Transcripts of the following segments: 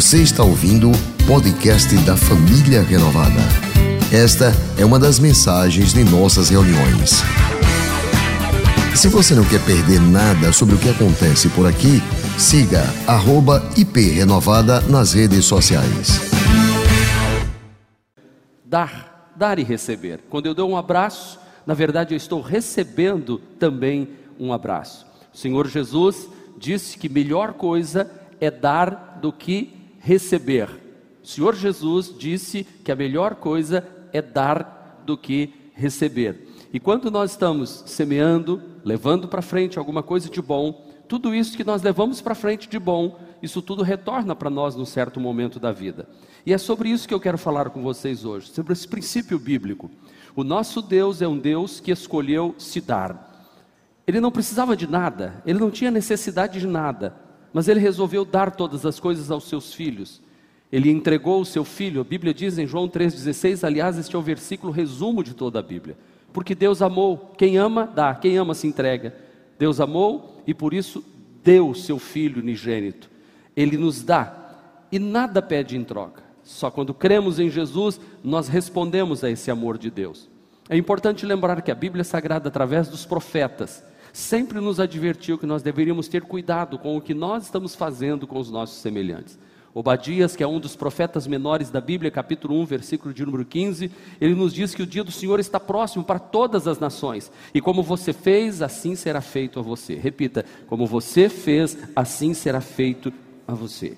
Você está ouvindo o podcast da Família Renovada. Esta é uma das mensagens de nossas reuniões. Se você não quer perder nada sobre o que acontece por aqui, siga @iprenovada nas redes sociais. Dar, dar e receber. Quando eu dou um abraço, na verdade eu estou recebendo também um abraço. O Senhor Jesus disse que melhor coisa é dar do que receber. O Senhor Jesus disse que a melhor coisa é dar do que receber. E quando nós estamos semeando, levando para frente alguma coisa de bom, tudo isso que nós levamos para frente de bom, isso tudo retorna para nós num certo momento da vida. E é sobre isso que eu quero falar com vocês hoje, sobre esse princípio bíblico. O nosso Deus é um Deus que escolheu se dar. Ele não precisava de nada, ele não tinha necessidade de nada, mas ele resolveu dar todas as coisas aos seus filhos. Ele entregou o seu filho, a Bíblia diz em João 3,16, aliás, este é o versículo resumo de toda a Bíblia. Porque Deus amou, quem ama, dá, quem ama se entrega. Deus amou e por isso deu seu filho unigênito. Ele nos dá e nada pede em troca. Só quando cremos em Jesus, nós respondemos a esse amor de Deus. É importante lembrar que a Bíblia Sagrada, através dos profetas, sempre nos advertiu que nós deveríamos ter cuidado com o que nós estamos fazendo com os nossos semelhantes. Obadias, que é um dos profetas menores da Bíblia, capítulo 1, versículo de número 15, ele nos diz que o dia do Senhor está próximo para todas as nações, e como você fez, assim será feito a você. Repita: como você fez, assim será feito a você.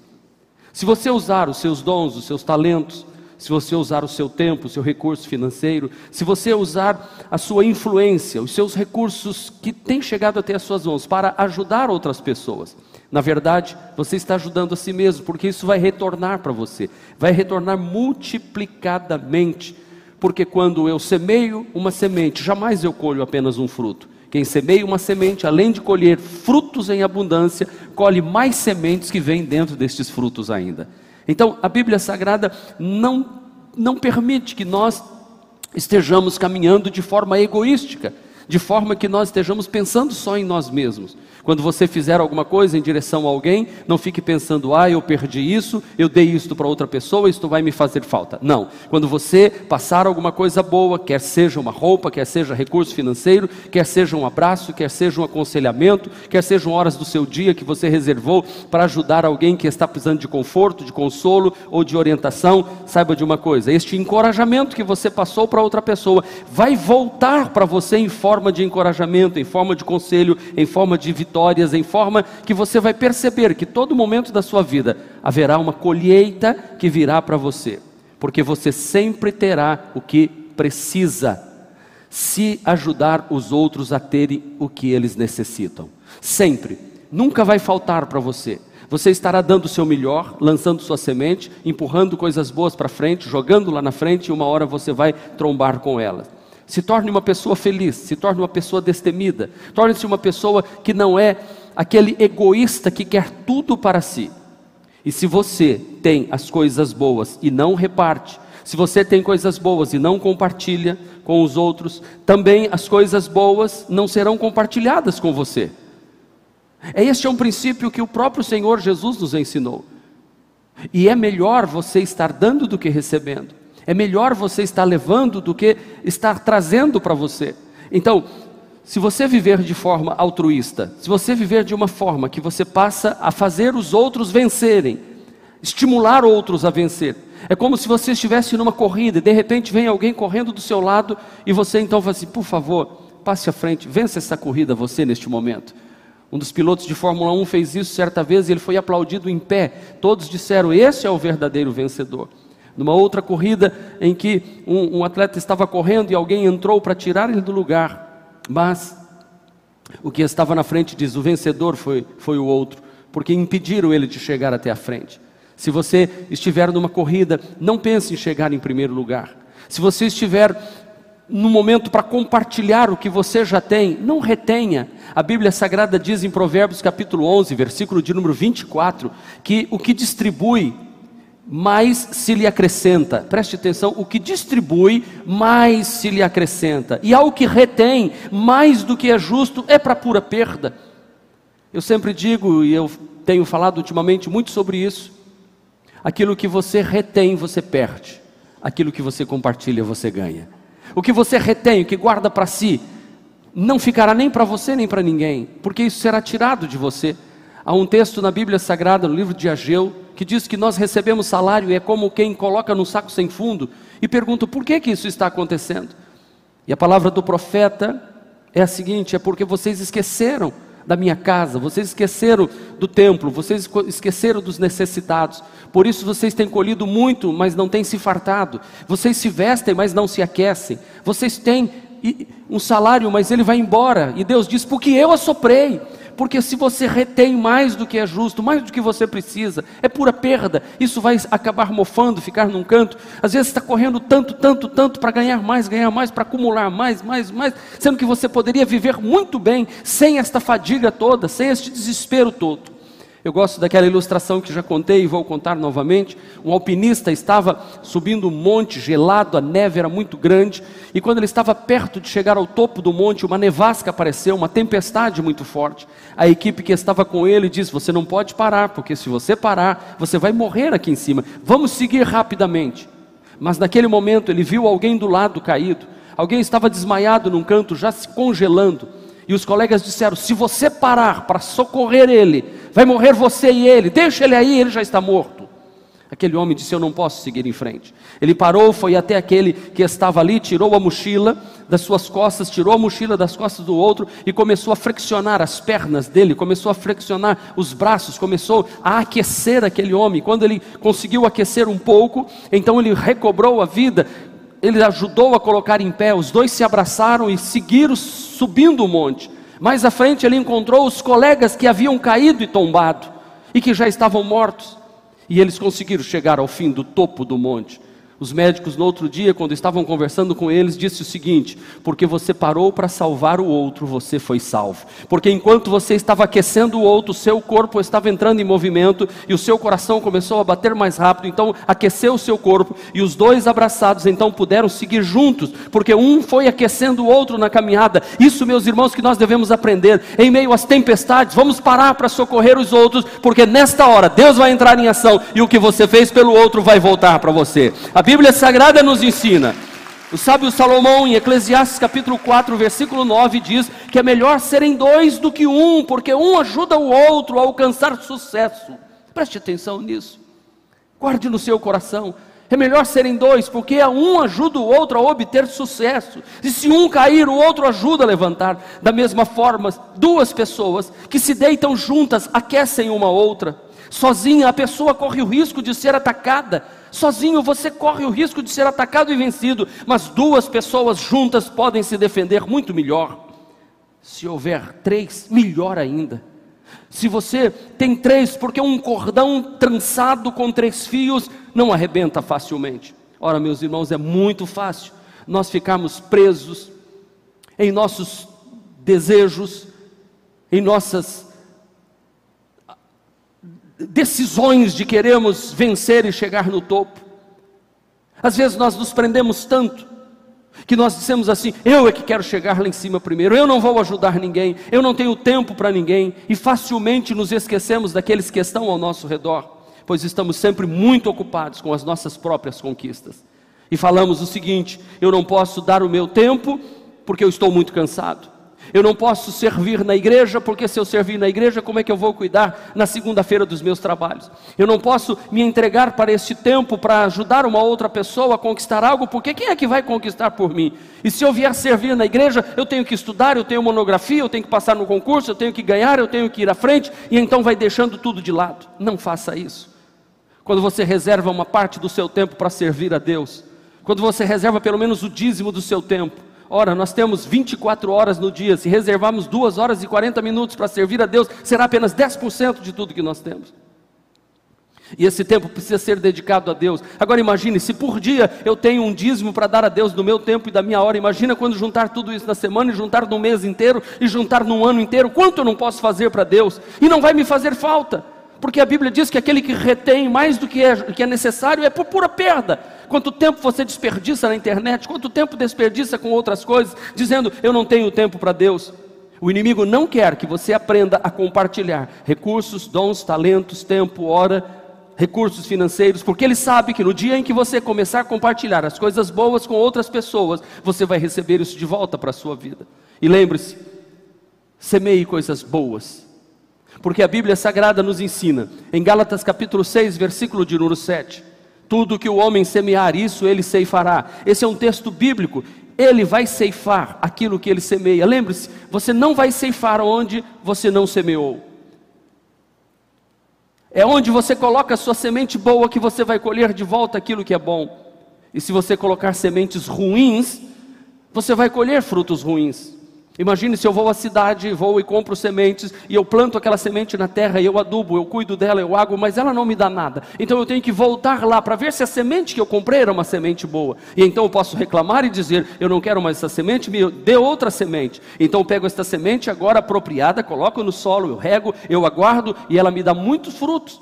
Se você usar os seus dons, os seus talentos, se você usar o seu tempo, o seu recurso financeiro, se você usar a sua influência, os seus recursos que têm chegado até as suas mãos para ajudar outras pessoas, na verdade, você está ajudando a si mesmo, porque isso vai retornar para você, vai retornar multiplicadamente. Porque quando eu semeio uma semente, jamais eu colho apenas um fruto. Quem semeia uma semente, além de colher frutos em abundância, colhe mais sementes que vêm dentro destes frutos ainda. Então, a Bíblia Sagrada não, não permite que nós estejamos caminhando de forma egoística, de forma que nós estejamos pensando só em nós mesmos. Quando você fizer alguma coisa em direção a alguém, não fique pensando, ah, eu perdi isso, eu dei isso para outra pessoa, isto vai me fazer falta. Não. Quando você passar alguma coisa boa, quer seja uma roupa, quer seja recurso financeiro, quer seja um abraço, quer seja um aconselhamento, quer sejam horas do seu dia que você reservou para ajudar alguém que está precisando de conforto, de consolo ou de orientação, saiba de uma coisa: este encorajamento que você passou para outra pessoa vai voltar para você em forma de encorajamento, em forma de conselho, em forma de vitória vitórias, em forma que você vai perceber que todo momento da sua vida haverá uma colheita que virá para você, porque você sempre terá o que precisa, se ajudar os outros a terem o que eles necessitam. Sempre, nunca vai faltar para você. Você estará dando o seu melhor, lançando sua semente, empurrando coisas boas para frente, jogando lá na frente, e uma hora você vai trombar com elas se torne uma pessoa feliz, se torne uma pessoa destemida, torne-se uma pessoa que não é aquele egoísta que quer tudo para si. E se você tem as coisas boas e não reparte, se você tem coisas boas e não compartilha com os outros, também as coisas boas não serão compartilhadas com você. Este é um princípio que o próprio Senhor Jesus nos ensinou. E é melhor você estar dando do que recebendo. É melhor você estar levando do que estar trazendo para você. Então, se você viver de forma altruísta, se você viver de uma forma que você passa a fazer os outros vencerem, estimular outros a vencer, é como se você estivesse numa corrida e de repente vem alguém correndo do seu lado e você então fala assim: por favor, passe à frente, vença essa corrida você neste momento. Um dos pilotos de Fórmula 1 fez isso certa vez e ele foi aplaudido em pé. Todos disseram: Esse é o verdadeiro vencedor. Numa outra corrida em que um, um atleta estava correndo e alguém entrou para tirar ele do lugar, mas o que estava na frente diz: o vencedor foi, foi o outro, porque impediram ele de chegar até a frente. Se você estiver numa corrida, não pense em chegar em primeiro lugar. Se você estiver no momento para compartilhar o que você já tem, não retenha. A Bíblia Sagrada diz em Provérbios capítulo 11, versículo de número 24, que o que distribui mais se lhe acrescenta. Preste atenção: o que distribui, mais se lhe acrescenta. E ao que retém, mais do que é justo, é para pura perda. Eu sempre digo, e eu tenho falado ultimamente muito sobre isso. Aquilo que você retém, você perde. Aquilo que você compartilha, você ganha. O que você retém, o que guarda para si, não ficará nem para você nem para ninguém, porque isso será tirado de você. Há um texto na Bíblia Sagrada, no livro de Ageu, que diz que nós recebemos salário e é como quem coloca num saco sem fundo. E pergunto, por que, que isso está acontecendo? E a palavra do profeta é a seguinte: é porque vocês esqueceram da minha casa, vocês esqueceram do templo, vocês esqueceram dos necessitados. Por isso vocês têm colhido muito, mas não têm se fartado. Vocês se vestem, mas não se aquecem. Vocês têm um salário, mas ele vai embora. E Deus diz: porque eu assoprei. Porque se você retém mais do que é justo, mais do que você precisa, é pura perda. Isso vai acabar mofando, ficar num canto. Às vezes está correndo tanto, tanto, tanto para ganhar mais, ganhar mais, para acumular mais, mais, mais, sendo que você poderia viver muito bem sem esta fadiga toda, sem este desespero todo. Eu gosto daquela ilustração que já contei e vou contar novamente. Um alpinista estava subindo um monte gelado, a neve era muito grande, e quando ele estava perto de chegar ao topo do monte, uma nevasca apareceu, uma tempestade muito forte. A equipe que estava com ele disse: Você não pode parar, porque se você parar, você vai morrer aqui em cima. Vamos seguir rapidamente. Mas naquele momento ele viu alguém do lado caído, alguém estava desmaiado num canto, já se congelando. E os colegas disseram: se você parar para socorrer ele, vai morrer você e ele, deixa ele aí, ele já está morto. Aquele homem disse: Eu não posso seguir em frente. Ele parou, foi até aquele que estava ali, tirou a mochila das suas costas, tirou a mochila das costas do outro e começou a flexionar as pernas dele, começou a flexionar os braços, começou a aquecer aquele homem. Quando ele conseguiu aquecer um pouco, então ele recobrou a vida, ele ajudou a colocar em pé, os dois se abraçaram e seguiram subindo o monte. Mais à frente ele encontrou os colegas que haviam caído e tombado e que já estavam mortos. E eles conseguiram chegar ao fim do topo do monte. Os médicos, no outro dia, quando estavam conversando com eles, disse o seguinte: porque você parou para salvar o outro, você foi salvo. Porque enquanto você estava aquecendo o outro, seu corpo estava entrando em movimento e o seu coração começou a bater mais rápido, então aqueceu o seu corpo e os dois abraçados então puderam seguir juntos, porque um foi aquecendo o outro na caminhada. Isso, meus irmãos, que nós devemos aprender. Em meio às tempestades, vamos parar para socorrer os outros, porque nesta hora Deus vai entrar em ação e o que você fez pelo outro vai voltar para você. A Bíblia Sagrada nos ensina. O sábio Salomão, em Eclesiastes capítulo 4, versículo 9, diz que é melhor serem dois do que um, porque um ajuda o outro a alcançar sucesso. Preste atenção nisso. Guarde no seu coração. É melhor serem dois, porque um ajuda o outro a obter sucesso. E se um cair, o outro ajuda a levantar. Da mesma forma, duas pessoas que se deitam juntas aquecem uma outra. Sozinha, a pessoa corre o risco de ser atacada Sozinho você corre o risco de ser atacado e vencido, mas duas pessoas juntas podem se defender muito melhor. Se houver três, melhor ainda. Se você tem três, porque um cordão trançado com três fios não arrebenta facilmente. Ora, meus irmãos, é muito fácil nós ficarmos presos em nossos desejos, em nossas decisões de queremos vencer e chegar no topo. Às vezes nós nos prendemos tanto que nós dissemos assim: eu é que quero chegar lá em cima primeiro, eu não vou ajudar ninguém, eu não tenho tempo para ninguém, e facilmente nos esquecemos daqueles que estão ao nosso redor, pois estamos sempre muito ocupados com as nossas próprias conquistas. E falamos o seguinte: eu não posso dar o meu tempo porque eu estou muito cansado. Eu não posso servir na igreja, porque se eu servir na igreja, como é que eu vou cuidar na segunda-feira dos meus trabalhos? Eu não posso me entregar para este tempo para ajudar uma outra pessoa a conquistar algo, porque quem é que vai conquistar por mim? E se eu vier servir na igreja, eu tenho que estudar, eu tenho monografia, eu tenho que passar no concurso, eu tenho que ganhar, eu tenho que ir à frente, e então vai deixando tudo de lado. Não faça isso. Quando você reserva uma parte do seu tempo para servir a Deus, quando você reserva pelo menos o dízimo do seu tempo, Ora, nós temos 24 horas no dia, se reservarmos 2 horas e 40 minutos para servir a Deus, será apenas 10% de tudo que nós temos. E esse tempo precisa ser dedicado a Deus. Agora imagine, se por dia eu tenho um dízimo para dar a Deus do meu tempo e da minha hora, imagina quando juntar tudo isso na semana e juntar num mês inteiro e juntar num ano inteiro, quanto eu não posso fazer para Deus? E não vai me fazer falta porque a Bíblia diz que aquele que retém mais do que é, que é necessário é por pura perda. Quanto tempo você desperdiça na internet, quanto tempo desperdiça com outras coisas, dizendo eu não tenho tempo para Deus. O inimigo não quer que você aprenda a compartilhar recursos, dons, talentos, tempo, hora recursos financeiros, porque ele sabe que no dia em que você começar a compartilhar as coisas boas com outras pessoas, você vai receber isso de volta para a sua vida. E lembre-se, semeie coisas boas. Porque a Bíblia Sagrada nos ensina, em Gálatas capítulo 6, versículo de número 7, tudo que o homem semear, isso ele ceifará. Esse é um texto bíblico. Ele vai ceifar aquilo que ele semeia. Lembre-se, você não vai ceifar onde você não semeou. É onde você coloca a sua semente boa que você vai colher de volta aquilo que é bom. E se você colocar sementes ruins, você vai colher frutos ruins. Imagine se eu vou à cidade, vou e compro sementes, e eu planto aquela semente na terra, e eu adubo, eu cuido dela, eu água, mas ela não me dá nada. Então eu tenho que voltar lá para ver se a semente que eu comprei era uma semente boa. E então eu posso reclamar e dizer: eu não quero mais essa semente, me dê outra semente. Então eu pego esta semente agora apropriada, coloco no solo, eu rego, eu aguardo, e ela me dá muitos frutos.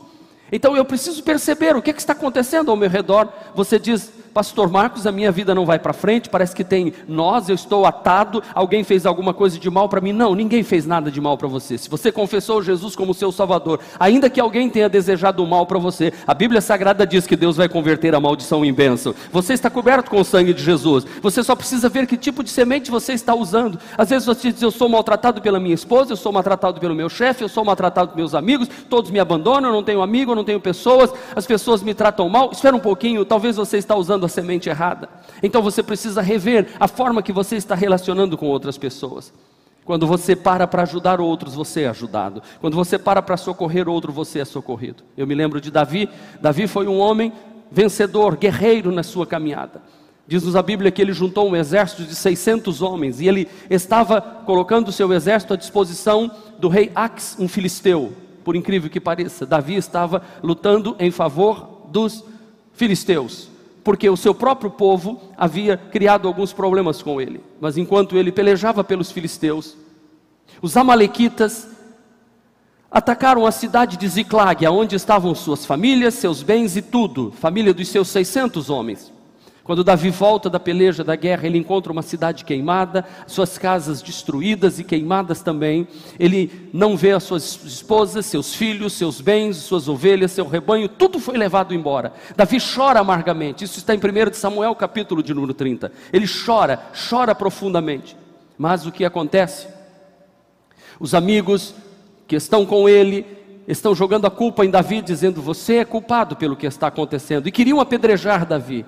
Então eu preciso perceber o que, é que está acontecendo ao meu redor. Você diz, Pastor Marcos, a minha vida não vai para frente, parece que tem nós, eu estou atado, alguém fez alguma coisa de mal para mim. Não, ninguém fez nada de mal para você. Se você confessou Jesus como seu Salvador, ainda que alguém tenha desejado o mal para você, a Bíblia Sagrada diz que Deus vai converter a maldição em bênção. Você está coberto com o sangue de Jesus. Você só precisa ver que tipo de semente você está usando. Às vezes você diz: Eu sou maltratado pela minha esposa, eu sou maltratado pelo meu chefe, eu sou maltratado pelos meus amigos, todos me abandonam, eu não tenho amigo, eu não tenho pessoas, as pessoas me tratam mal. Espera um pouquinho, talvez você está usando a semente errada. Então você precisa rever a forma que você está relacionando com outras pessoas. Quando você para para ajudar outros, você é ajudado. Quando você para para socorrer outro, você é socorrido. Eu me lembro de Davi. Davi foi um homem vencedor, guerreiro na sua caminhada. Diz-nos a Bíblia que ele juntou um exército de 600 homens e ele estava colocando seu exército à disposição do rei Ax, um filisteu. Por incrível que pareça, Davi estava lutando em favor dos filisteus porque o seu próprio povo havia criado alguns problemas com ele. Mas enquanto ele pelejava pelos filisteus, os amalequitas atacaram a cidade de Ziclag, onde estavam suas famílias, seus bens e tudo, família dos seus 600 homens. Quando Davi volta da peleja da guerra, ele encontra uma cidade queimada, suas casas destruídas e queimadas também. Ele não vê as suas esposas, seus filhos, seus bens, suas ovelhas, seu rebanho, tudo foi levado embora. Davi chora amargamente. Isso está em 1 Samuel, capítulo de número 30. Ele chora, chora profundamente. Mas o que acontece? Os amigos que estão com ele estão jogando a culpa em Davi, dizendo: Você é culpado pelo que está acontecendo. E queriam apedrejar Davi.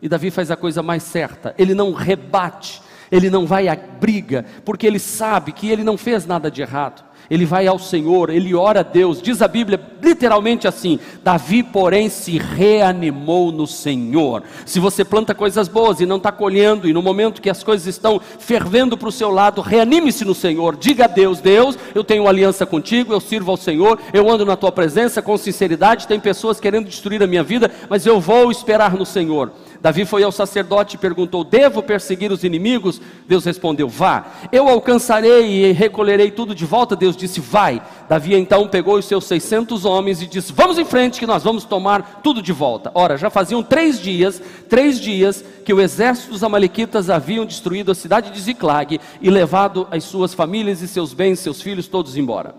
E Davi faz a coisa mais certa, ele não rebate, ele não vai à briga, porque ele sabe que ele não fez nada de errado. Ele vai ao Senhor, ele ora a Deus. Diz a Bíblia literalmente assim: Davi, porém, se reanimou no Senhor. Se você planta coisas boas e não está colhendo, e no momento que as coisas estão fervendo para o seu lado, reanime-se no Senhor. Diga a Deus: Deus, eu tenho aliança contigo, eu sirvo ao Senhor, eu ando na tua presença com sinceridade. Tem pessoas querendo destruir a minha vida, mas eu vou esperar no Senhor. Davi foi ao sacerdote e perguntou: Devo perseguir os inimigos? Deus respondeu: Vá. Eu alcançarei e recolherei tudo de volta. Deus disse: Vai. Davi então pegou os seus 600 homens e disse: Vamos em frente, que nós vamos tomar tudo de volta. Ora, já faziam três dias, três dias que o exército dos Amalequitas haviam destruído a cidade de Ziclag e levado as suas famílias e seus bens, seus filhos, todos embora.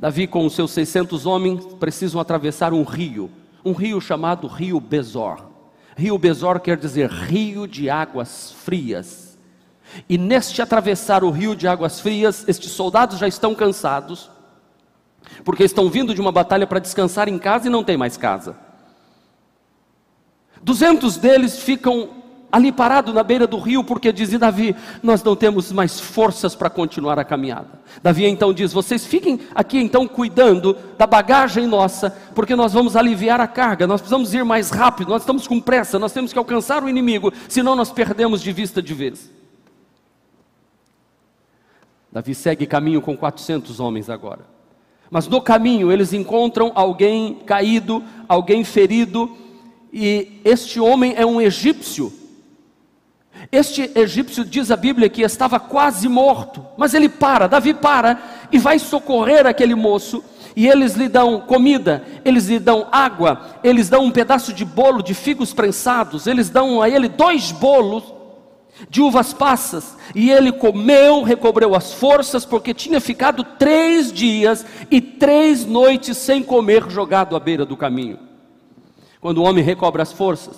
Davi, com os seus 600 homens, precisam atravessar um rio, um rio chamado Rio Bezor. Rio Besor quer dizer rio de águas frias. E neste atravessar o rio de águas frias, estes soldados já estão cansados, porque estão vindo de uma batalha para descansar em casa e não tem mais casa. Duzentos deles ficam ali parado na beira do rio, porque dizia Davi: Nós não temos mais forças para continuar a caminhada. Davi então diz: Vocês fiquem aqui então cuidando da bagagem nossa, porque nós vamos aliviar a carga, nós precisamos ir mais rápido, nós estamos com pressa, nós temos que alcançar o inimigo, senão nós perdemos de vista de vez. Davi segue caminho com 400 homens agora. Mas no caminho eles encontram alguém caído, alguém ferido, e este homem é um egípcio este egípcio diz a Bíblia que estava quase morto, mas ele para, Davi para e vai socorrer aquele moço. E eles lhe dão comida, eles lhe dão água, eles dão um pedaço de bolo de figos prensados, eles dão a ele dois bolos. de uvas passas, e ele comeu, recobrou as forças, porque tinha ficado três dias e três noites sem comer, jogado à beira do caminho. Quando o homem recobra as forças,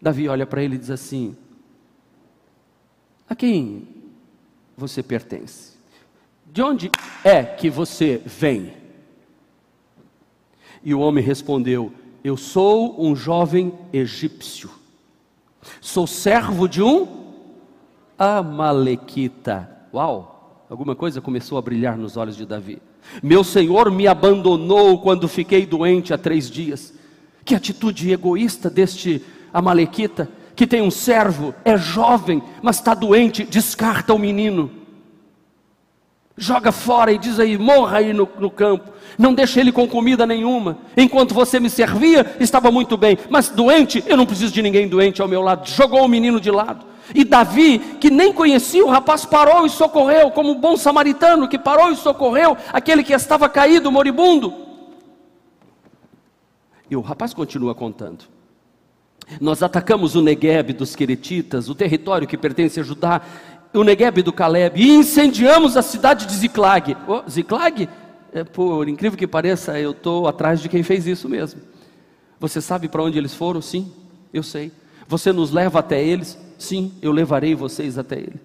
Davi olha para ele e diz assim: A quem você pertence? De onde é que você vem? E o homem respondeu: Eu sou um jovem egípcio Sou servo de um Amalequita. Uau! Alguma coisa começou a brilhar nos olhos de Davi. Meu senhor me abandonou quando fiquei doente há três dias. Que atitude egoísta deste Amalequita, que tem um servo, é jovem, mas está doente, descarta o menino joga fora e diz aí, morra aí no, no, campo, não deixa ele com comida nenhuma. Enquanto você me servia, estava muito bem, mas doente, eu não preciso de ninguém doente ao meu lado. Jogou o menino de lado. E Davi, que nem conhecia o rapaz, parou e socorreu, como um bom samaritano que parou e socorreu aquele que estava caído, moribundo. E o rapaz continua contando. Nós atacamos o Negueb dos Queretitas, o território que pertence a Judá, o Negueb do Caleb, e incendiamos a cidade de Ziclag. Oh, Ziclag? É, por incrível que pareça, eu estou atrás de quem fez isso mesmo. Você sabe para onde eles foram? Sim, eu sei. Você nos leva até eles? Sim, eu levarei vocês até ele.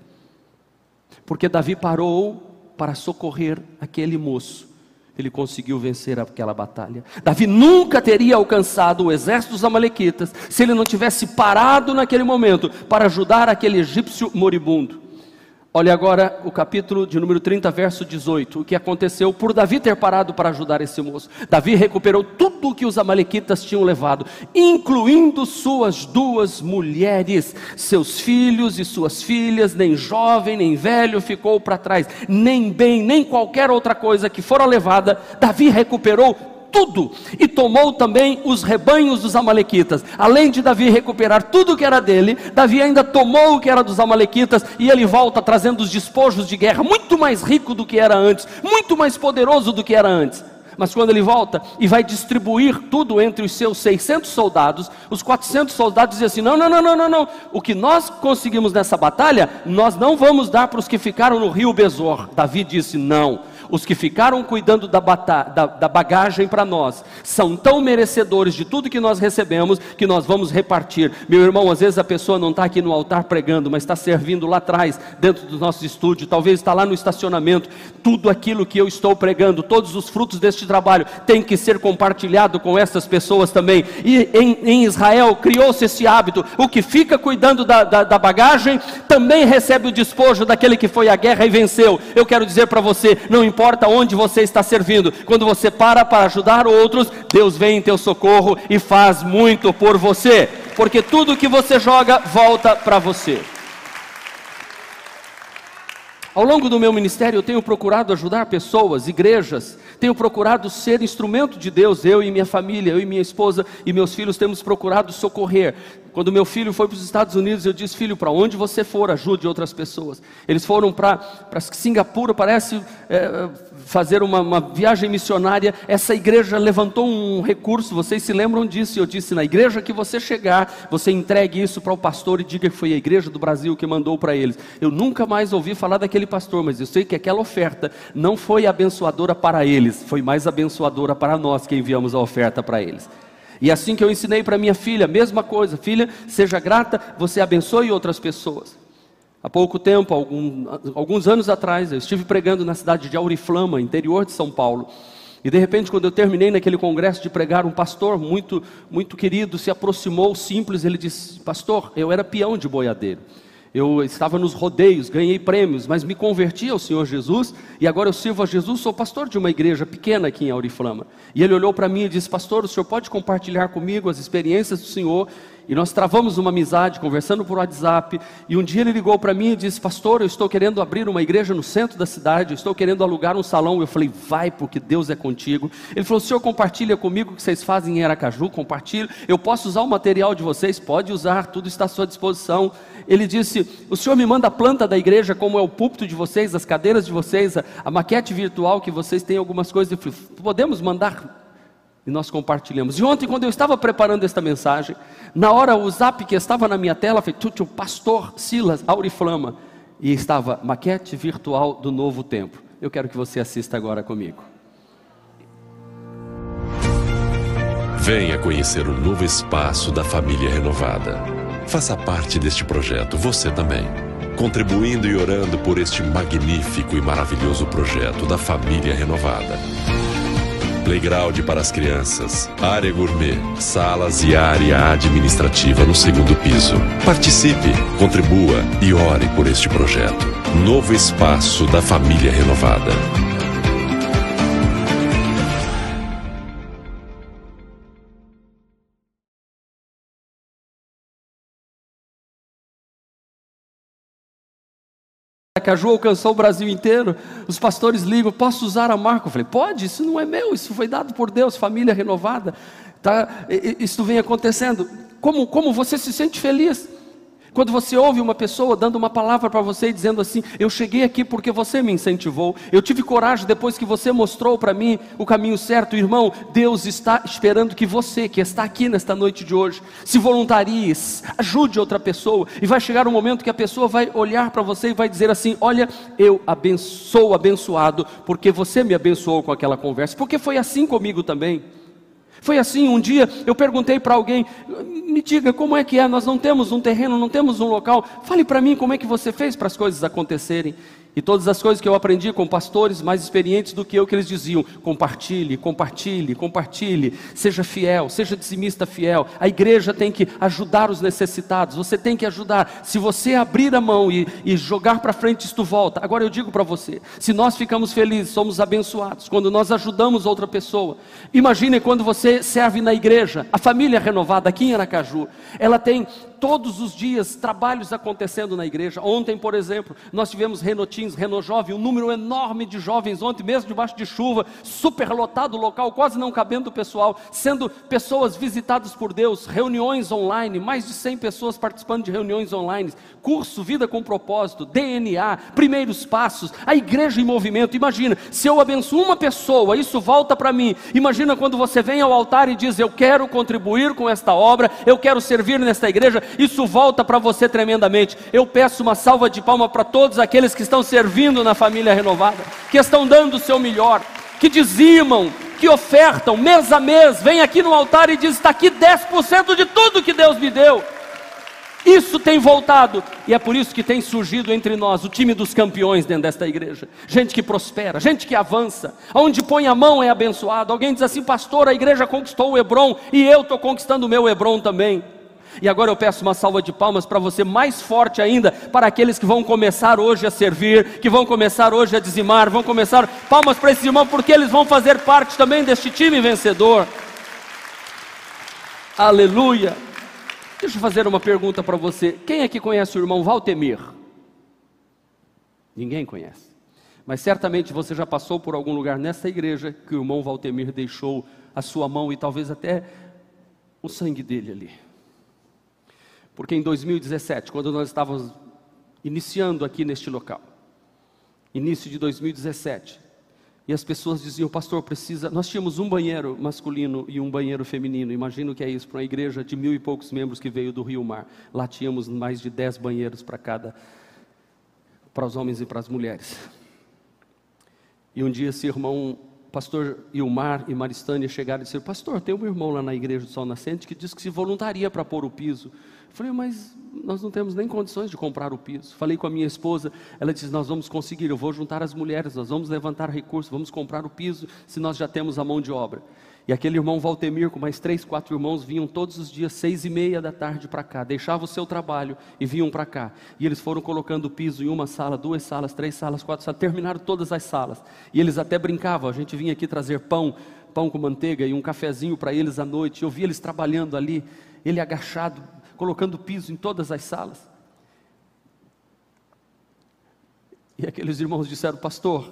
Porque Davi parou para socorrer aquele moço. Ele conseguiu vencer aquela batalha. Davi nunca teria alcançado o exército dos Amalequitas se ele não tivesse parado naquele momento para ajudar aquele egípcio moribundo. Olha agora o capítulo de número 30, verso 18. O que aconteceu por Davi ter parado para ajudar esse moço. Davi recuperou tudo o que os Amalequitas tinham levado, incluindo suas duas mulheres, seus filhos e suas filhas, nem jovem nem velho ficou para trás, nem bem, nem qualquer outra coisa que fora levada. Davi recuperou tudo e tomou também os rebanhos dos Amalequitas. Além de Davi recuperar tudo que era dele, Davi ainda tomou o que era dos Amalequitas e ele volta trazendo os despojos de guerra, muito mais rico do que era antes, muito mais poderoso do que era antes. Mas quando ele volta e vai distribuir tudo entre os seus 600 soldados, os 400 soldados dizem assim: não, não, não, não, não, não. O que nós conseguimos nessa batalha, nós não vamos dar para os que ficaram no rio Besor. Davi disse: não os que ficaram cuidando da, da, da bagagem para nós, são tão merecedores de tudo que nós recebemos, que nós vamos repartir. Meu irmão, às vezes a pessoa não está aqui no altar pregando, mas está servindo lá atrás, dentro do nosso estúdio, talvez está lá no estacionamento. Tudo aquilo que eu estou pregando, todos os frutos deste trabalho, tem que ser compartilhado com essas pessoas também. E em, em Israel criou-se esse hábito: o que fica cuidando da, da, da bagagem também recebe o despojo daquele que foi à guerra e venceu. Eu quero dizer para você: não importa onde você está servindo, quando você para para ajudar outros, Deus vem em teu socorro e faz muito por você, porque tudo que você joga volta para você. Ao longo do meu ministério, eu tenho procurado ajudar pessoas, igrejas, tenho procurado ser instrumento de Deus, eu e minha família, eu e minha esposa e meus filhos temos procurado socorrer. Quando meu filho foi para os Estados Unidos, eu disse: Filho, para onde você for, ajude outras pessoas. Eles foram para Singapura, parece é, fazer uma, uma, viagem missionária. Essa igreja levantou um recurso, vocês se lembram disso? Eu disse: Na igreja que você chegar, você entregue isso para o pastor e diga que foi a igreja do Brasil que mandou para eles. Eu nunca mais ouvi falar daquele pastor, mas eu sei que aquela oferta não foi abençoadora para eles, foi mais abençoadora para nós que enviamos a oferta para eles. E assim que eu ensinei para minha filha, mesma coisa, filha, seja grata, você abençoe outras pessoas. Há pouco tempo, algum, alguns anos atrás, eu estive pregando na cidade de Auriflama, interior de São Paulo. E de repente, quando eu terminei naquele congresso de pregar, um pastor muito, muito querido se aproximou, simples, ele disse: Pastor, eu era peão de boiadeiro eu estava nos rodeios, ganhei prêmios, mas me converti ao Senhor Jesus e agora eu sirvo a Jesus, sou pastor de uma igreja pequena aqui em Auriflama. E ele olhou para mim e disse: Pastor, o senhor pode compartilhar comigo as experiências do Senhor e nós travamos uma amizade, conversando por WhatsApp. E um dia ele ligou para mim e disse: Pastor, eu estou querendo abrir uma igreja no centro da cidade, eu estou querendo alugar um salão. Eu falei: Vai, porque Deus é contigo. Ele falou: senhor compartilha comigo o que vocês fazem em Aracaju? Compartilha. Eu posso usar o material de vocês? Pode usar, tudo está à sua disposição. Ele disse: O senhor me manda a planta da igreja, como é o púlpito de vocês, as cadeiras de vocês, a, a maquete virtual que vocês têm algumas coisas. Eu falei: Podemos mandar E nós compartilhamos. E ontem, quando eu estava preparando esta mensagem, na hora o zap que estava na minha tela foi Tutu, Pastor Silas Auriflama. E estava maquete virtual do novo tempo. Eu quero que você assista agora comigo. Venha conhecer o novo espaço da família renovada. Faça parte deste projeto, você também. Contribuindo e orando por este magnífico e maravilhoso projeto da família renovada. Playground para as crianças, área gourmet, salas e área administrativa no segundo piso. Participe, contribua e ore por este projeto. Novo espaço da família renovada. Caju alcançou o Brasil inteiro. Os pastores ligam: posso usar a marca? Eu falei: pode, isso não é meu, isso foi dado por Deus, família renovada. Tá? Isso vem acontecendo. Como, como você se sente feliz? Quando você ouve uma pessoa dando uma palavra para você e dizendo assim: Eu cheguei aqui porque você me incentivou, eu tive coragem depois que você mostrou para mim o caminho certo, irmão. Deus está esperando que você, que está aqui nesta noite de hoje, se voluntarie, ajude outra pessoa, e vai chegar um momento que a pessoa vai olhar para você e vai dizer assim: Olha, eu abençoo, abençoado, porque você me abençoou com aquela conversa, porque foi assim comigo também. Foi assim, um dia eu perguntei para alguém: me diga como é que é, nós não temos um terreno, não temos um local, fale para mim como é que você fez para as coisas acontecerem. E todas as coisas que eu aprendi com pastores mais experientes do que eu, que eles diziam: compartilhe, compartilhe, compartilhe, seja fiel, seja dizimista fiel. A igreja tem que ajudar os necessitados, você tem que ajudar. Se você abrir a mão e, e jogar para frente, isto volta. Agora eu digo para você: se nós ficamos felizes, somos abençoados, quando nós ajudamos outra pessoa. Imagine quando você serve na igreja, a família renovada aqui em Aracaju, ela tem todos os dias trabalhos acontecendo na igreja. Ontem, por exemplo, nós tivemos Renotins, Renojovem, um número enorme de jovens ontem, mesmo debaixo de chuva, superlotado o local, quase não cabendo o pessoal, sendo pessoas visitadas por Deus, reuniões online, mais de 100 pessoas participando de reuniões online, curso Vida com Propósito, DNA, primeiros passos, a igreja em movimento. Imagina, se eu abençoo uma pessoa, isso volta para mim. Imagina quando você vem ao altar e diz: Eu quero contribuir com esta obra, eu quero servir nesta igreja isso volta para você tremendamente. Eu peço uma salva de palma para todos aqueles que estão servindo na família renovada, que estão dando o seu melhor, que dizimam, que ofertam mês a mês, vem aqui no altar e diz: está aqui 10% de tudo que Deus me deu. Isso tem voltado, e é por isso que tem surgido entre nós o time dos campeões dentro desta igreja. Gente que prospera, gente que avança, onde põe a mão é abençoado. Alguém diz assim, pastor, a igreja conquistou o Hebron e eu estou conquistando o meu Hebron também. E agora eu peço uma salva de palmas para você, mais forte ainda, para aqueles que vão começar hoje a servir, que vão começar hoje a dizimar, vão começar. Palmas para esses irmãos, porque eles vão fazer parte também deste time vencedor. Aleluia. Deixa eu fazer uma pergunta para você. Quem é que conhece o irmão Valtemir? Ninguém conhece. Mas certamente você já passou por algum lugar nessa igreja que o irmão Valtemir deixou a sua mão e talvez até o sangue dele ali. Porque em 2017, quando nós estávamos iniciando aqui neste local, início de 2017, e as pessoas diziam, pastor, precisa. Nós tínhamos um banheiro masculino e um banheiro feminino. Imagino que é isso para uma igreja de mil e poucos membros que veio do Rio Mar. Lá tínhamos mais de dez banheiros para cada, para os homens e para as mulheres. E um dia esse irmão, pastor Ilmar e Maristânia chegaram e disseram: Pastor, tem um irmão lá na igreja do Sol Nascente que diz que se voluntaria para pôr o piso. Falei, mas nós não temos nem condições de comprar o piso. Falei com a minha esposa, ela disse: Nós vamos conseguir, eu vou juntar as mulheres, nós vamos levantar recursos, vamos comprar o piso, se nós já temos a mão de obra. E aquele irmão Valtemir, com mais três, quatro irmãos, vinham todos os dias, seis e meia da tarde para cá, deixavam o seu trabalho e vinham para cá. E eles foram colocando o piso em uma sala, duas salas, três salas, quatro salas, terminaram todas as salas. E eles até brincavam, a gente vinha aqui trazer pão, pão com manteiga e um cafezinho para eles à noite. Eu vi eles trabalhando ali, ele agachado, colocando piso em todas as salas. E aqueles irmãos disseram, pastor,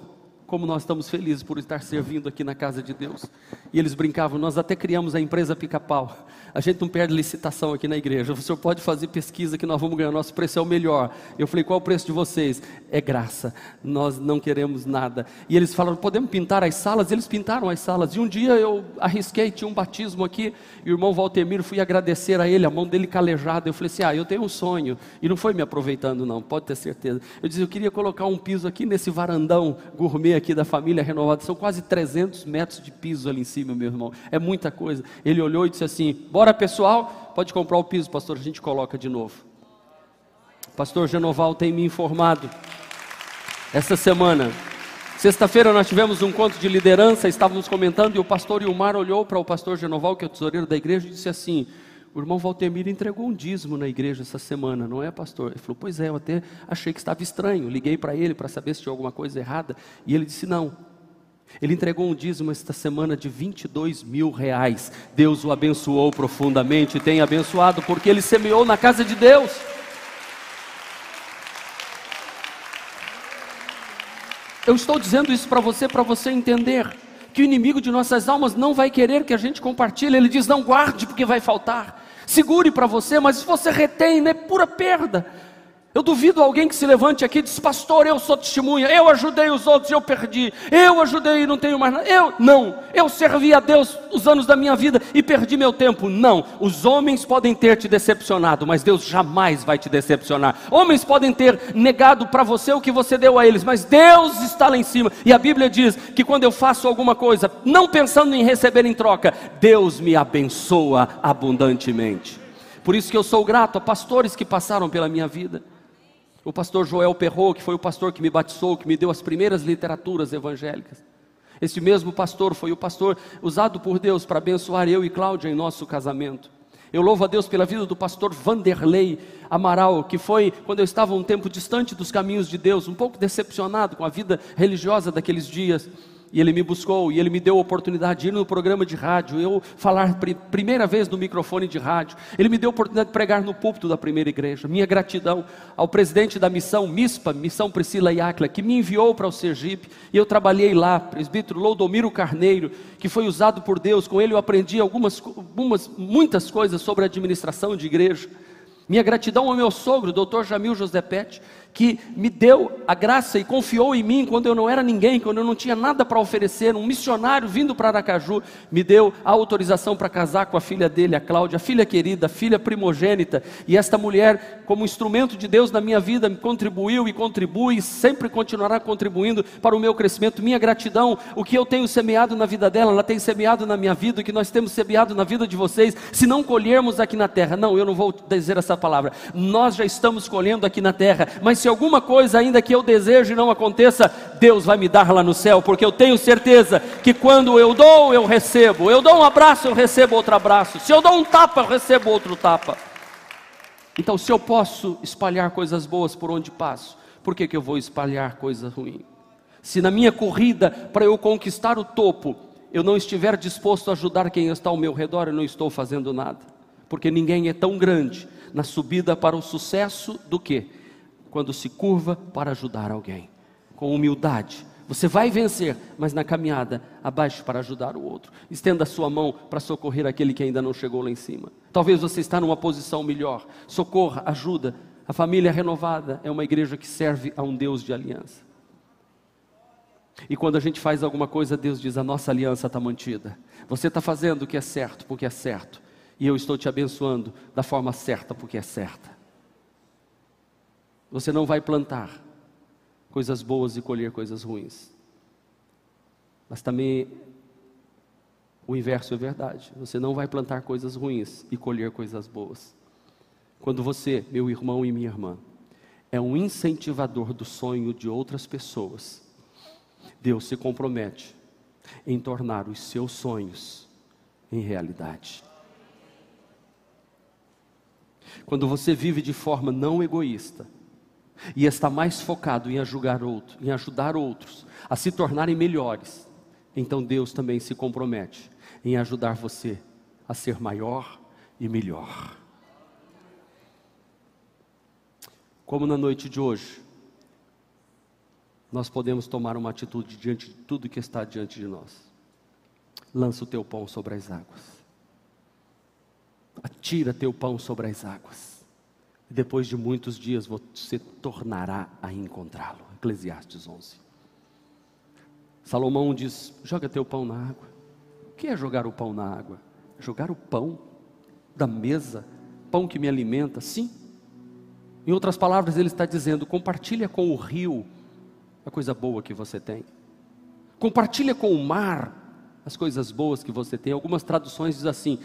como nós estamos felizes por estar servindo aqui na casa de Deus. E eles brincavam, nós até criamos a empresa Pica-Pau. A gente não perde licitação aqui na igreja. O senhor pode fazer pesquisa que nós vamos ganhar, nosso preço é o melhor. Eu falei, qual o preço de vocês? É graça. Nós não queremos nada. E eles falaram, podemos pintar as salas? Eles pintaram as salas. E um dia eu arrisquei, tinha um batismo aqui, e o irmão Valtemiro, fui agradecer a ele, a mão dele calejada. Eu falei assim: ah, eu tenho um sonho. E não foi me aproveitando, não, pode ter certeza. Eu disse, eu queria colocar um piso aqui nesse varandão gourmet aqui da família renovada. São quase 300 metros de piso ali em cima, meu irmão. É muita coisa. Ele olhou e disse assim: bora pessoal, pode comprar o piso, pastor, a gente coloca de novo. Pastor Genoval tem me informado essa semana. Sexta-feira nós tivemos um encontro de liderança, estávamos comentando e o pastor Ilmar olhou para o pastor Genoval, que é o tesoureiro da igreja, e disse assim: o irmão Valtemir entregou um dízimo na igreja essa semana, não é, pastor? Ele falou: Pois é, eu até achei que estava estranho. Liguei para ele para saber se tinha alguma coisa errada. E ele disse: Não. Ele entregou um dízimo esta semana de 22 mil reais. Deus o abençoou profundamente e tem abençoado, porque ele semeou na casa de Deus. Eu estou dizendo isso para você, para você entender que o inimigo de nossas almas não vai querer que a gente compartilhe. Ele diz: não guarde, porque vai faltar. Segure para você, mas se você retém, é pura perda. Eu duvido alguém que se levante aqui e diz, pastor, eu sou testemunha, eu ajudei os outros e eu perdi, eu ajudei e não tenho mais nada. Eu não, eu servi a Deus os anos da minha vida e perdi meu tempo. Não, os homens podem ter te decepcionado, mas Deus jamais vai te decepcionar. Homens podem ter negado para você o que você deu a eles, mas Deus está lá em cima. E a Bíblia diz que quando eu faço alguma coisa, não pensando em receber em troca, Deus me abençoa abundantemente. Por isso que eu sou grato a pastores que passaram pela minha vida o pastor Joel Perrot, que foi o pastor que me batizou, que me deu as primeiras literaturas evangélicas. Esse mesmo pastor foi o pastor usado por Deus para abençoar eu e Cláudia em nosso casamento. Eu louvo a Deus pela vida do pastor Vanderlei Amaral, que foi quando eu estava um tempo distante dos caminhos de Deus, um pouco decepcionado com a vida religiosa daqueles dias. E ele me buscou e ele me deu a oportunidade de ir no programa de rádio, eu falar primeira vez no microfone de rádio. Ele me deu a oportunidade de pregar no púlpito da primeira igreja. Minha gratidão ao presidente da missão MISPA, Missão Priscila Iacla, que me enviou para o Sergipe e eu trabalhei lá, presbítero Loudomiro Carneiro, que foi usado por Deus. Com ele eu aprendi algumas, algumas muitas coisas sobre a administração de igreja. Minha gratidão ao meu sogro, doutor Jamil José Pet, que me deu a graça e confiou em mim quando eu não era ninguém, quando eu não tinha nada para oferecer. Um missionário vindo para Aracaju me deu a autorização para casar com a filha dele, a Cláudia, filha querida, filha primogênita. E esta mulher, como instrumento de Deus na minha vida, me contribuiu e contribui e sempre continuará contribuindo para o meu crescimento. Minha gratidão, o que eu tenho semeado na vida dela, ela tem semeado na minha vida, o que nós temos semeado na vida de vocês. Se não colhermos aqui na terra, não, eu não vou dizer essa palavra. Nós já estamos colhendo aqui na terra, mas se alguma coisa ainda que eu desejo não aconteça, Deus vai me dar lá no céu, porque eu tenho certeza que quando eu dou, eu recebo. Eu dou um abraço, eu recebo outro abraço. Se eu dou um tapa, eu recebo outro tapa. Então, se eu posso espalhar coisas boas por onde passo, por que, que eu vou espalhar coisas ruins? Se na minha corrida para eu conquistar o topo, eu não estiver disposto a ajudar quem está ao meu redor, eu não estou fazendo nada. Porque ninguém é tão grande na subida para o sucesso do que quando se curva para ajudar alguém, com humildade. Você vai vencer, mas na caminhada, abaixo para ajudar o outro. Estenda a sua mão para socorrer aquele que ainda não chegou lá em cima. Talvez você está numa posição melhor. Socorra, ajuda. A família renovada é uma igreja que serve a um Deus de aliança. E quando a gente faz alguma coisa, Deus diz: a nossa aliança está mantida. Você está fazendo o que é certo, porque é certo. E eu estou te abençoando da forma certa, porque é certa. Você não vai plantar coisas boas e colher coisas ruins. Mas também o inverso é verdade. Você não vai plantar coisas ruins e colher coisas boas. Quando você, meu irmão e minha irmã, é um incentivador do sonho de outras pessoas, Deus se compromete em tornar os seus sonhos em realidade. Quando você vive de forma não egoísta, e está mais focado em ajudar, outro, em ajudar outros a se tornarem melhores, então Deus também se compromete em ajudar você a ser maior e melhor. Como na noite de hoje, nós podemos tomar uma atitude diante de tudo que está diante de nós. Lança o teu pão sobre as águas. Atira teu pão sobre as águas. E depois de muitos dias você tornará a encontrá-lo. Eclesiastes 11. Salomão diz: joga teu pão na água. O que é jogar o pão na água? É jogar o pão da mesa, pão que me alimenta, sim. Em outras palavras, ele está dizendo: compartilha com o rio a coisa boa que você tem. Compartilha com o mar as coisas boas que você tem. Algumas traduções dizem assim: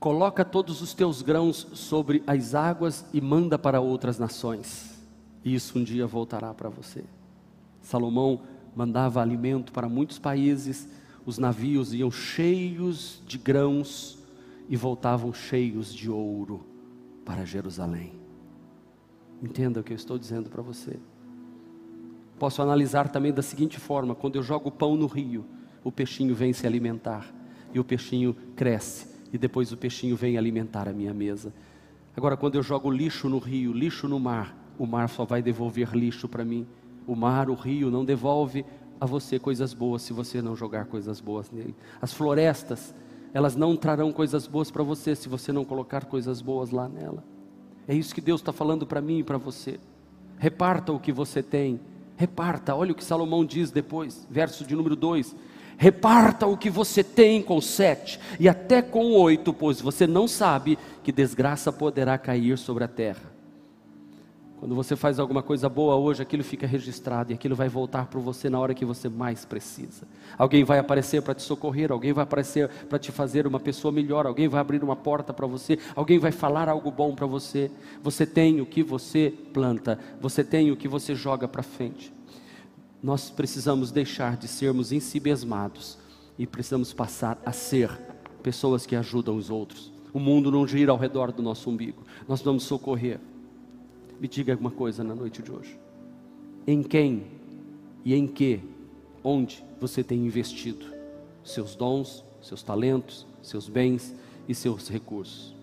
coloca todos os teus grãos sobre as águas e manda para outras nações. Isso um dia voltará para você. Salomão mandava alimento para muitos países, os navios iam cheios de grãos e voltavam cheios de ouro para Jerusalém. Entenda o que eu estou dizendo para você. Posso analisar também da seguinte forma: quando eu jogo pão no rio, o peixinho vem se alimentar, e o peixinho cresce, e depois o peixinho vem alimentar a minha mesa. Agora, quando eu jogo lixo no rio, lixo no mar, o mar só vai devolver lixo para mim. O mar, o rio, não devolve a você coisas boas se você não jogar coisas boas nele. As florestas, elas não trarão coisas boas para você se você não colocar coisas boas lá nela. É isso que Deus está falando para mim e para você. Reparta o que você tem, Reparta, olha o que Salomão diz depois, verso de número 2: Reparta o que você tem com sete, e até com oito, pois você não sabe que desgraça poderá cair sobre a terra. Quando você faz alguma coisa boa hoje, aquilo fica registrado e aquilo vai voltar para você na hora que você mais precisa. Alguém vai aparecer para te socorrer, alguém vai aparecer para te fazer uma pessoa melhor, alguém vai abrir uma porta para você, alguém vai falar algo bom para você. Você tem o que você planta, você tem o que você joga para frente. Nós precisamos deixar de sermos ensibesmados e precisamos passar a ser pessoas que ajudam os outros. O mundo não gira ao redor do nosso umbigo, nós vamos socorrer. Me diga alguma coisa na noite de hoje. Em quem e em que, onde você tem investido seus dons, seus talentos, seus bens e seus recursos?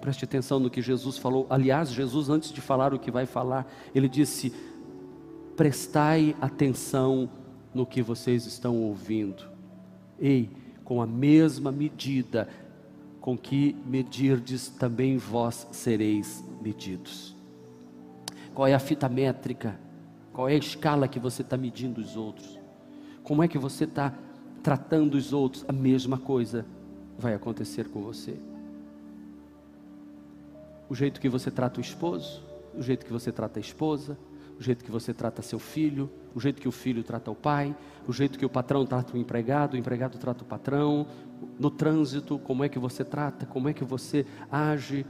Preste atenção no que Jesus falou. Aliás, Jesus, antes de falar o que vai falar, ele disse: prestai atenção no que vocês estão ouvindo. Ei, com a mesma medida com que medirdes, também vós sereis medidos qual é a fita métrica, qual é a escala que você está medindo os outros, como é que você está tratando os outros, a mesma coisa vai acontecer com você. O jeito que você trata o esposo, o jeito que você trata a esposa, o jeito que você trata seu filho, o jeito que o filho trata o pai, o jeito que o patrão trata o empregado, o empregado trata o patrão, no trânsito, como é que você trata, como é que você age,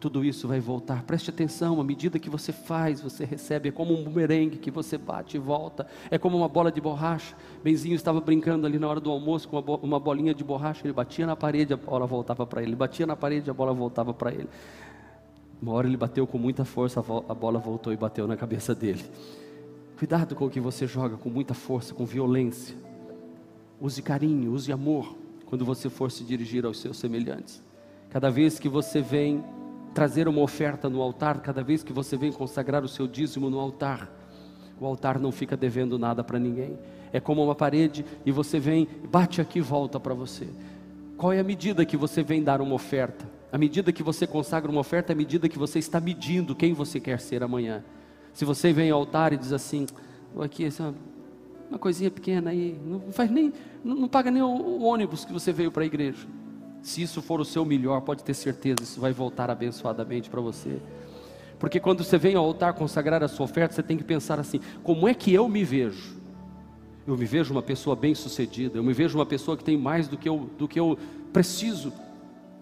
tudo isso vai voltar. Preste atenção, à medida que você faz, você recebe. É como um bumerangue que você bate e volta. É como uma bola de borracha. Benzinho estava brincando ali na hora do almoço com uma, bolinha de borracha. Ele batia na parede, a bola voltava para ele. Ele batia na parede, a bola voltava para ele. Uma hora ele bateu com muita força, a bola voltou e bateu na cabeça dele. Cuidado com o que você joga com muita força, com violência. Use carinho, use amor quando você for se dirigir aos seus semelhantes. Cada vez que você vem trazer uma oferta no altar, cada vez que você vem consagrar o seu dízimo no altar, o altar não fica devendo nada para ninguém. É como uma parede e você vem, bate aqui e volta para você. Qual é a medida que você vem dar uma oferta? A medida que você consagra uma oferta a medida que você está medindo quem você quer ser amanhã. Se você vem ao altar e diz assim, aqui é uma coisinha pequena aí, não faz nem, não paga nem o, o ônibus que você veio para a igreja. Se isso for o seu melhor, pode ter certeza, isso vai voltar abençoadamente para você. Porque quando você vem ao altar consagrar a sua oferta, você tem que pensar assim: como é que eu me vejo? Eu me vejo uma pessoa bem-sucedida, eu me vejo uma pessoa que tem mais do que eu, do que eu preciso,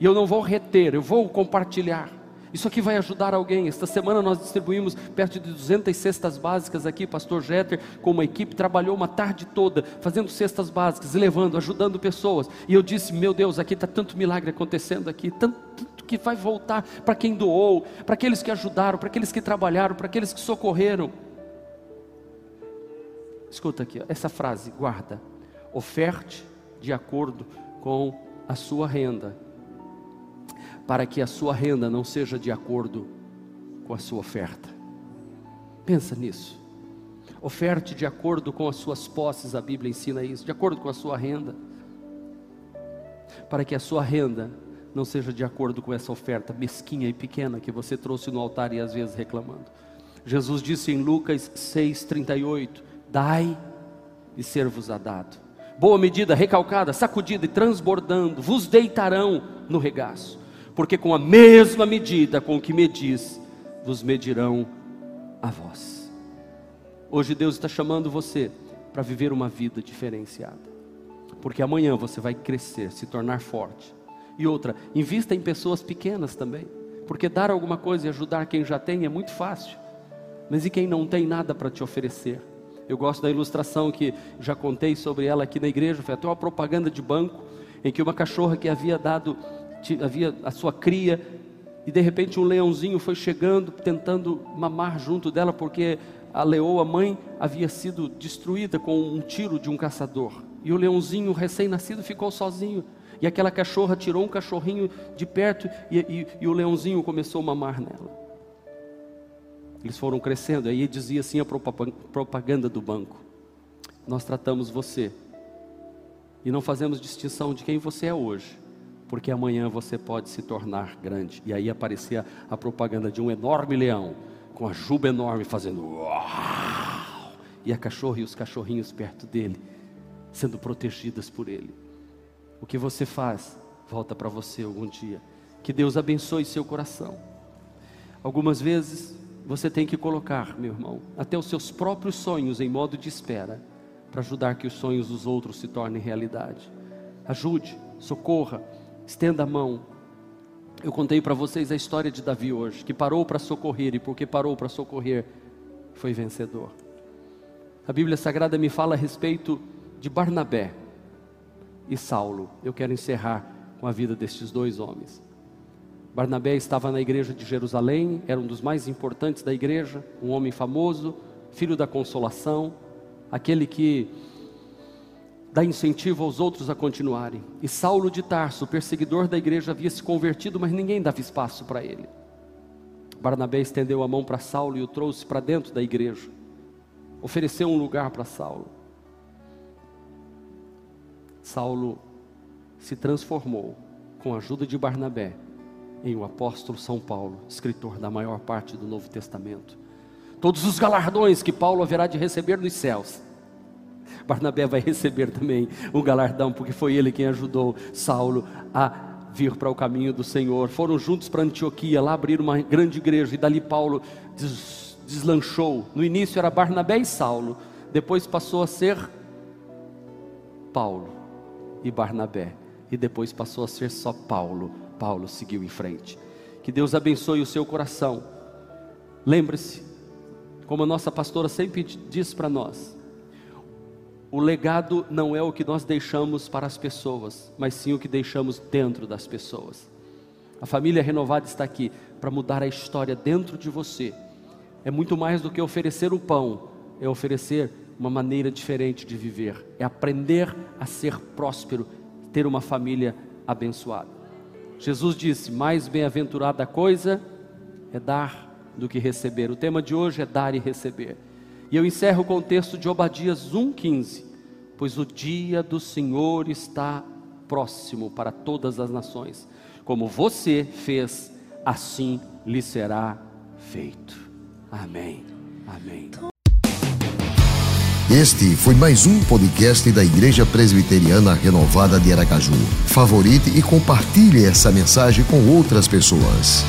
e eu não vou reter, eu vou compartilhar. Isso aqui vai ajudar alguém. Esta semana nós distribuímos perto de 200 cestas básicas aqui. Pastor Jeter, com uma equipe, trabalhou uma tarde toda fazendo cestas básicas, levando, ajudando pessoas. E eu disse: Meu Deus, aqui está tanto milagre acontecendo aqui, tanto, tanto que vai voltar para quem doou, para aqueles que ajudaram, para aqueles que trabalharam, para aqueles que socorreram. Escuta aqui, essa frase, guarda. Oferte de acordo com a sua renda para que a sua renda não seja de acordo com a sua oferta. Pensa nisso. Oferte de acordo com as suas posses, a Bíblia ensina isso, de acordo com a sua renda. Para que a sua renda não seja de acordo com essa oferta mesquinha e pequena que você trouxe no altar e às vezes reclamando. Jesus disse em Lucas 6,38: Dai e ser-vos-á dado. Boa medida, recalcada, sacudida e transbordando, vos deitarão no regaço, porque com a mesma medida com que medis, vos medirão a vós. Hoje Deus está chamando você para viver uma vida diferenciada, porque amanhã você vai crescer, se tornar forte. E outra, invista em pessoas pequenas também, porque dar alguma coisa e ajudar quem já tem é muito fácil, mas e quem não tem nada para te oferecer? Eu gosto da ilustração que já contei sobre ela aqui na igreja, foi até uma propaganda de banco, em que uma cachorra que havia dado, havia a sua cria, e de repente um leãozinho foi chegando, tentando mamar junto dela, porque a leoa mãe havia sido destruída com um tiro de um caçador. E o leãozinho recém-nascido ficou sozinho. E aquela cachorra tirou um cachorrinho de perto e, e, e o leãozinho começou a mamar nela. Eles foram crescendo, aí dizia assim a propaganda do banco: Nós tratamos você e não fazemos distinção de quem você é hoje, porque amanhã você pode se tornar grande. E aí aparecia a propaganda de um enorme leão, com a juba enorme, fazendo uau! E a cachorra e os cachorrinhos perto dele, sendo protegidas por ele. O que você faz, volta para você algum dia. Que Deus abençoe seu coração. Algumas vezes você tem que colocar, meu irmão, até os seus próprios sonhos em modo de espera, para ajudar que os sonhos dos outros se tornem realidade. Ajude, socorra, estenda a mão. Eu contei para vocês a história de Davi hoje, que parou para socorrer e porque parou para socorrer, foi vencedor. A Bíblia Sagrada me fala a respeito de Barnabé e Saulo. Eu quero encerrar com a vida destes dois homens. Barnabé estava na igreja de Jerusalém, era um dos mais importantes da igreja, um homem famoso, filho da consolação, aquele que dá incentivo aos outros a continuarem. E Saulo de Tarso, perseguidor da igreja, havia se convertido, mas ninguém dava espaço para ele. Barnabé estendeu a mão para Saulo e o trouxe para dentro da igreja. Ofereceu um lugar para Saulo. Saulo se transformou com a ajuda de Barnabé em o apóstolo São Paulo, escritor da maior parte do Novo Testamento. Todos os galardões que Paulo haverá de receber nos céus, Barnabé vai receber também um galardão, porque foi ele quem ajudou Saulo a vir para o caminho do Senhor. Foram juntos para Antioquia, lá abriram uma grande igreja, e dali Paulo des deslanchou. No início era Barnabé e Saulo, depois passou a ser Paulo e Barnabé, e depois passou a ser só Paulo Paulo seguiu em frente. Que Deus abençoe o seu coração. Lembre-se, como a nossa pastora sempre diz para nós, o legado não é o que nós deixamos para as pessoas, mas sim o que deixamos dentro das pessoas. A família renovada está aqui para mudar a história dentro de você. É muito mais do que oferecer o pão, é oferecer uma maneira diferente de viver, é aprender a ser próspero, ter uma família abençoada. Jesus disse: Mais bem-aventurada coisa é dar do que receber. O tema de hoje é dar e receber. E eu encerro com o texto de Obadias 1,15: Pois o dia do Senhor está próximo para todas as nações. Como você fez, assim lhe será feito. Amém. Amém. Este foi mais um podcast da Igreja Presbiteriana Renovada de Aracaju. Favorite e compartilhe essa mensagem com outras pessoas.